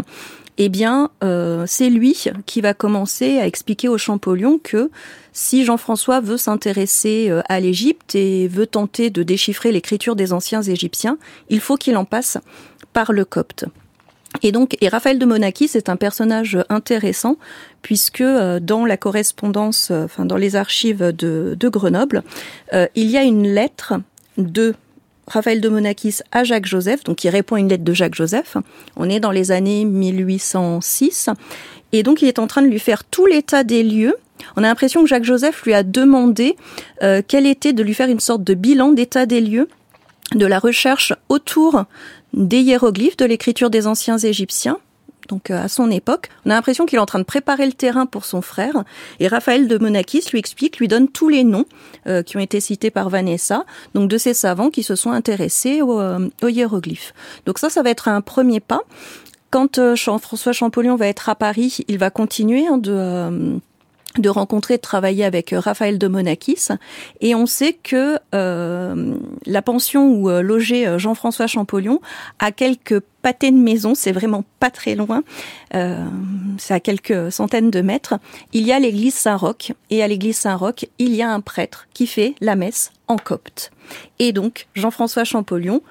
eh bien c'est lui qui va commencer à expliquer au Champollion que si Jean-François veut s'intéresser à l'Égypte et veut tenter de déchiffrer l'écriture des anciens Égyptiens, il faut qu'il en passe par le copte. Et donc, Raphaël de Monaki, c'est un personnage intéressant puisque euh, dans la correspondance, euh, enfin dans les archives de, Grenoble, euh, il y a une lettre de Raphaël de Monakis à Jacques Joseph, donc il répond à une lettre de Jacques Joseph. On est dans les années 1806, et donc il est en train de lui faire tout l'état des lieux. On a l'impression que Jacques Joseph lui a demandé quel était de lui faire une sorte de bilan d'état des lieux de la recherche autour des hiéroglyphes de l'écriture des anciens Égyptiens. Donc euh, à son époque, on a l'impression qu'il est en train de préparer le terrain pour son frère. Et Raphaël de Monakis lui explique, lui donne tous les noms euh, qui ont été cités par Vanessa, donc de ces savants qui se sont intéressés euh, aux, hiéroglyphes. Donc ça, ça va être un premier pas. Quand Jean-François Champollion va être à Paris, il va continuer hein, de de rencontrer, de travailler avec euh, Raphaël de Monakis. Et on sait que euh, la pension où euh, logeait Jean-François Champollion a quelques pâtés de maison, c'est vraiment pas très loin, euh, c'est à quelques centaines de mètres. Il y a l'église Saint-Roch, et à l'église Saint-Roch, il y a un prêtre qui fait la messe en copte. Et donc, Jean-François Champollion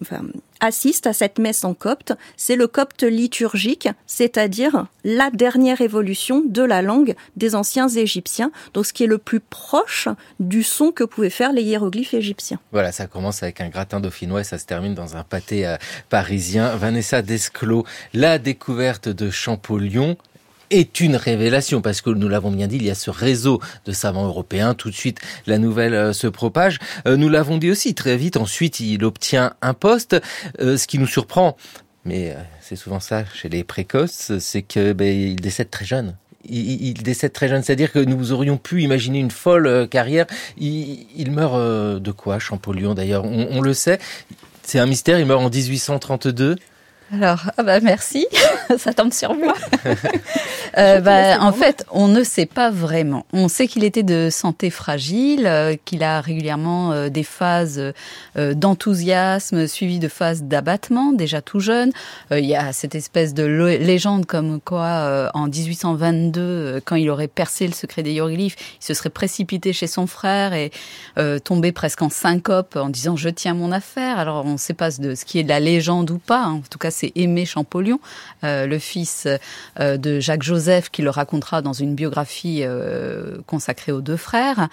enfin, assiste à cette messe en copte. C'est le copte liturgique, c'est-à-dire la dernière évolution de la langue des anciens égyptiens, donc ce qui est le plus proche du son que pouvaient faire les hiéroglyphes égyptiens. Voilà, ça commence avec un gratin dauphinois et ça se termine dans un pâté euh, parisien. Vanessa Desclos, la découverte de Champollion est une révélation parce que nous l'avons bien dit, il y a ce réseau de savants européens. Tout de suite, la nouvelle euh, se propage. Euh, nous l'avons dit aussi très vite. Ensuite, il obtient un poste. Euh, ce qui nous surprend, mais c'est souvent ça chez les précoces, c'est que ben, il décède très jeune. Il, décède très jeune, c'est-à-dire que nous aurions pu imaginer une folle carrière. Il, meurt de quoi, Champollion d'ailleurs on le sait. C'est un mystère. Il meurt en 1832. Alors, ah bah merci, *laughs* ça tombe sur moi. *laughs* euh, bah, en fait, on ne sait pas vraiment. On sait qu'il était de santé fragile, euh, qu'il a régulièrement euh, des phases d'enthousiasme suivies de phases d'abattement, déjà tout jeune. il y a cette espèce de légende comme quoi, en 1822, quand il aurait percé le secret des hiéroglyphes, il se serait précipité chez son frère et tombé presque en syncope en disant je tiens mon affaire. Alors, on ne sait pas de ce qui est de la légende ou pas. Hein. En tout cas, c'est Aimé Champollion, euh, le fils euh, de Jacques Joseph, qui le racontera dans une biographie euh, consacrée aux deux frères.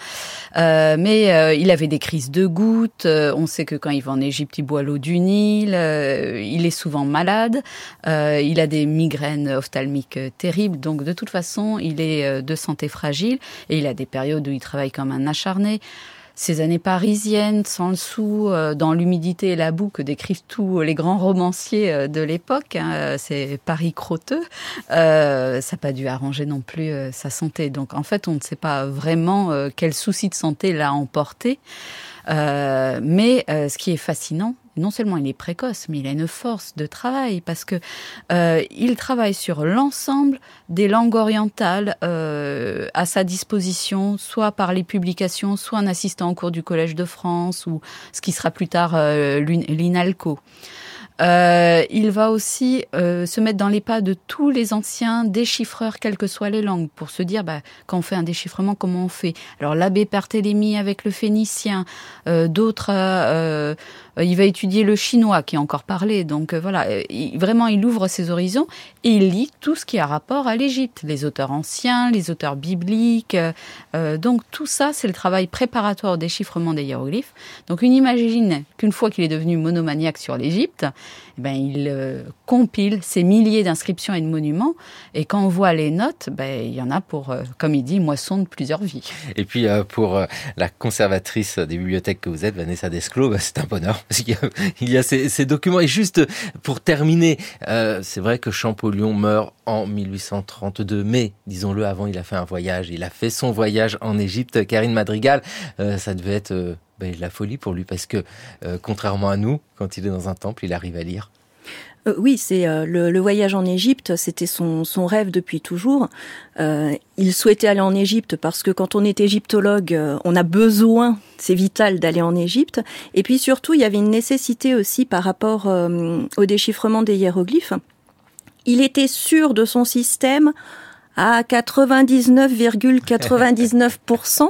mais il avait des crises de gouttes. on sait que quand il va en Égypte, il boit l'eau du Nil. il est souvent malade. il a des migraines ophtalmiques terribles. Donc, de toute façon, il est de santé fragile et il a des périodes où il travaille comme un acharné ces années parisiennes, sans le sou, euh, dans l'humidité et la boue que décrivent tous les grands romanciers euh, de l'époque. Hein, c'est Paris crotteux. Euh, ça n'a pas dû arranger non plus sa santé. Donc en fait, on ne sait pas vraiment quel souci de santé l'a emporté. mais ce qui est fascinant, non seulement il est précoce, mais il a une force de travail parce que euh, il travaille sur l'ensemble des langues orientales euh, à sa disposition, soit par les publications, soit en assistant au cours du Collège de France ou ce qui sera plus tard euh, l'INALCO. Euh, il va aussi euh, se mettre dans les pas de tous les anciens déchiffreurs, quelles que soient les langues, pour se dire, bah, quand on fait un déchiffrement, comment on fait? Alors l'abbé Barthélemy avec le phénicien, euh, d'autres, euh, il va étudier le chinois qui est encore parlé. Donc voilà, vraiment, il ouvre ses horizons et il lit tout ce qui a rapport à l'Égypte, les auteurs anciens, les auteurs bibliques. donc tout ça, c'est le travail préparatoire au déchiffrement des hiéroglyphes. Donc une imagine qu'une fois qu'il est devenu monomaniaque sur l'Égypte, ben, il euh, compile ces milliers d'inscriptions et de monuments. Et quand on voit les notes, ben, il y en a pour, euh, comme il dit, moisson de plusieurs vies. Et puis euh, pour la conservatrice des bibliothèques que vous êtes, Vanessa Desclos, ben, c'est un bonheur *laughs* parce qu'il y a, ces, documents. Et juste pour terminer, c'est vrai que Champollion meurt en 1832, mais disons-le, avant il a fait un voyage. Il a fait son voyage en Égypte. Karine Madrigal, ça devait être ben, la folie pour lui parce que, euh, contrairement à nous, quand il est dans un temple, il arrive à lire. Euh, oui, c'est euh, le, voyage en Égypte, c'était son, rêve depuis toujours. il souhaitait aller en Égypte parce que quand on est égyptologue, on a besoin, c'est vital d'aller en Égypte. Et puis surtout, il y avait une nécessité aussi par rapport au déchiffrement des hiéroglyphes. Il était sûr de son système à 99,99%.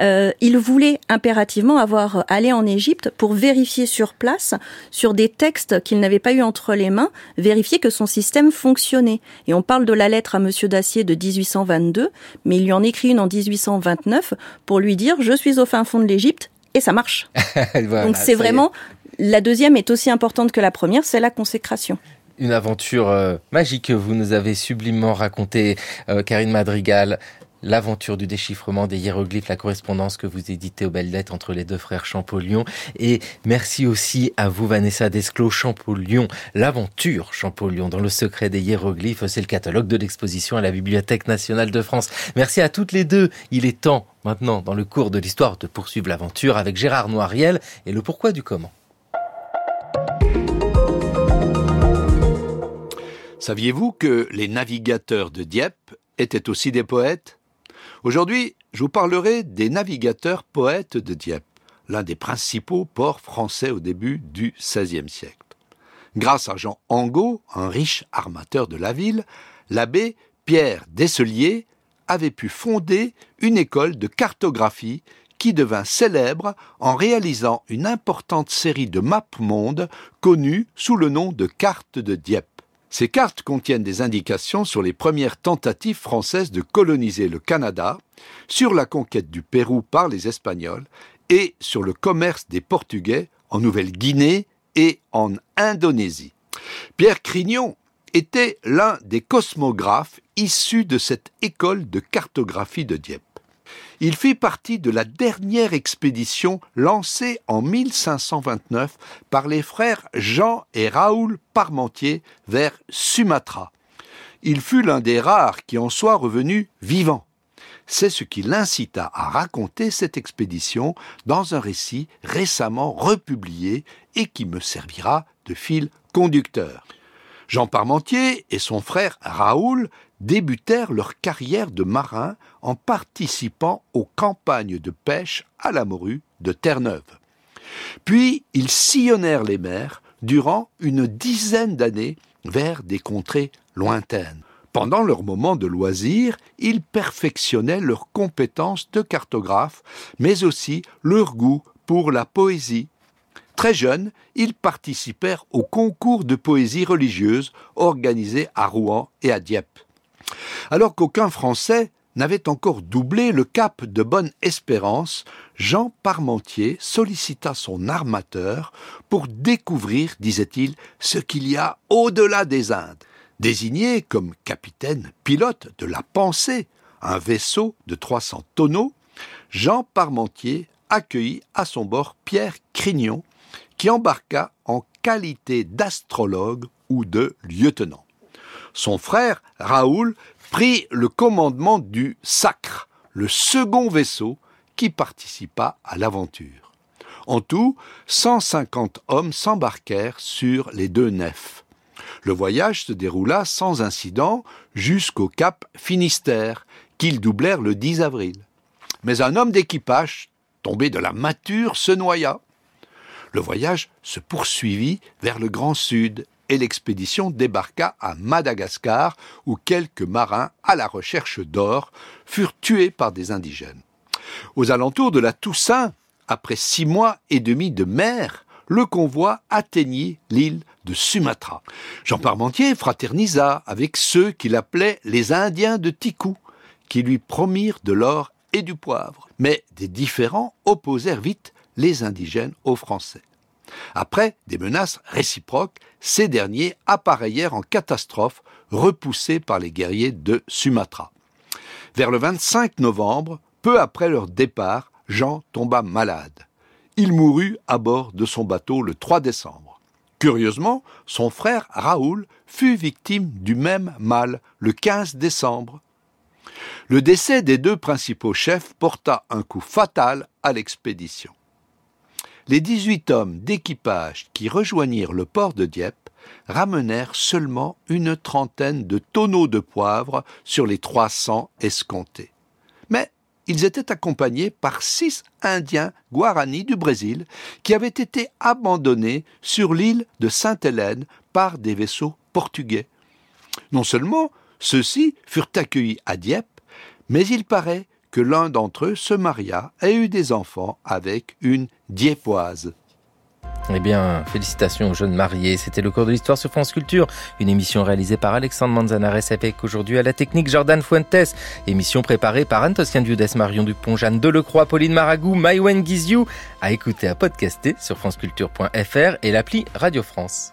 Euh, il voulait impérativement avoir allé en Égypte pour vérifier sur place, sur des textes qu'il n'avait pas eu entre les mains, vérifier que son système fonctionnait. Et on parle de la lettre à Monsieur Dacier de 1822, mais il lui en écrit une en 1829 pour lui dire je suis au fin fond de l'Égypte et ça marche. *laughs* Donc c'est vraiment la deuxième est aussi importante que la première, c'est la consécration une aventure euh, magique que vous nous avez sublimement racontée, euh, Karine Madrigal. L'aventure du déchiffrement des hiéroglyphes, la correspondance que vous éditez aux belles lettres entre les deux frères Champollion. Et merci aussi à vous, Vanessa Desclos, Champollion. L'aventure Champollion dans le secret des hiéroglyphes, c'est le catalogue de l'exposition à la Bibliothèque nationale de France. Merci à toutes les deux. Il est temps maintenant, dans le cours de l'histoire, de poursuivre l'aventure avec Gérard Noiriel et le pourquoi du comment. Saviez-vous que les navigateurs de Dieppe étaient aussi des poètes? Aujourd'hui, je vous parlerai des navigateurs poètes de Dieppe, l'un des principaux ports français au début du XVIe siècle. Grâce à Jean Angot, un riche armateur de la ville, l'abbé Pierre Desselier avait pu fonder une école de cartographie qui devint célèbre en réalisant une importante série de maps monde connues sous le nom de cartes de Dieppe. Ces cartes contiennent des indications sur les premières tentatives françaises de coloniser le Canada, sur la conquête du Pérou par les Espagnols et sur le commerce des Portugais en Nouvelle-Guinée et en Indonésie. Pierre Crignon était l'un des cosmographes issus de cette école de cartographie de Dieppe. Il fit partie de la dernière expédition lancée en 1529 par les frères Jean et Raoul Parmentier vers Sumatra. Il fut l'un des rares qui en soit revenu vivant. C'est ce qui l'incita à raconter cette expédition dans un récit récemment republié et qui me servira de fil conducteur. Jean Parmentier et son frère Raoul débutèrent leur carrière de marin en participant aux campagnes de pêche à la morue de Terre-Neuve. Puis ils sillonnèrent les mers durant une dizaine d'années vers des contrées lointaines. Pendant leur moment de loisir, ils perfectionnaient leurs compétences de cartographe, mais aussi leur goût pour la poésie. Très jeunes, ils participèrent au concours de poésie religieuse organisé à Rouen et à Dieppe. Alors qu'aucun Français n'avait encore doublé le cap de Bonne-Espérance, Jean Parmentier sollicita son armateur pour découvrir, disait-il, ce qu'il y a au-delà des Indes. Désigné comme capitaine pilote de la Pensée, un vaisseau de 300 tonneaux, Jean Parmentier accueillit à son bord Pierre Crignon, embarqua en qualité d'astrologue ou de lieutenant. Son frère, Raoul, prit le commandement du Sacre, le second vaisseau qui participa à l'aventure. En tout, 150 hommes s'embarquèrent sur les deux nefs. Le voyage se déroula sans incident jusqu'au cap Finistère, qu'ils doublèrent le 10 avril. Mais un homme d'équipage, tombé de la mâture, se noya. Le voyage se poursuivit vers le Grand Sud et l'expédition débarqua à Madagascar où quelques marins à la recherche d'or furent tués par des indigènes. Aux alentours de la Toussaint, après six mois et demi de mer, le convoi atteignit l'île de Sumatra. Jean Parmentier fraternisa avec ceux qu'il appelait les Indiens de Tikou, qui lui promirent de l'or et du poivre. Mais des différends opposèrent vite les indigènes aux Français. Après des menaces réciproques, ces derniers appareillèrent en catastrophe, repoussés par les guerriers de Sumatra. Vers le 25 novembre, peu après leur départ, Jean tomba malade. Il mourut à bord de son bateau le 3 décembre. Curieusement, son frère Raoul fut victime du même mal le 15 décembre. Le décès des deux principaux chefs porta un coup fatal à l'expédition les 18 hommes d'équipage qui rejoignirent le port de Dieppe ramenèrent seulement une trentaine de tonneaux de poivre sur les 300 escomptés. Mais ils étaient accompagnés par six Indiens Guarani du Brésil qui avaient été abandonnés sur l'île de Sainte-Hélène par des vaisseaux portugais. Non seulement ceux-ci furent accueillis à Dieppe, mais il paraît que l'un d'entre eux se maria et eut des enfants avec une diépoise. Eh bien, félicitations aux jeunes mariés. C'était le cours de l'histoire sur France Culture, une émission réalisée par Alexandre Manzanares avec aujourd'hui à la technique Jordan Fuentes. Émission préparée par Anne-Toscane Marion Dupont, Jeanne Delecroix, Pauline Maragou, Maïwen Guizou, à écouter, à podcaster sur franceculture.fr et l'appli Radio France.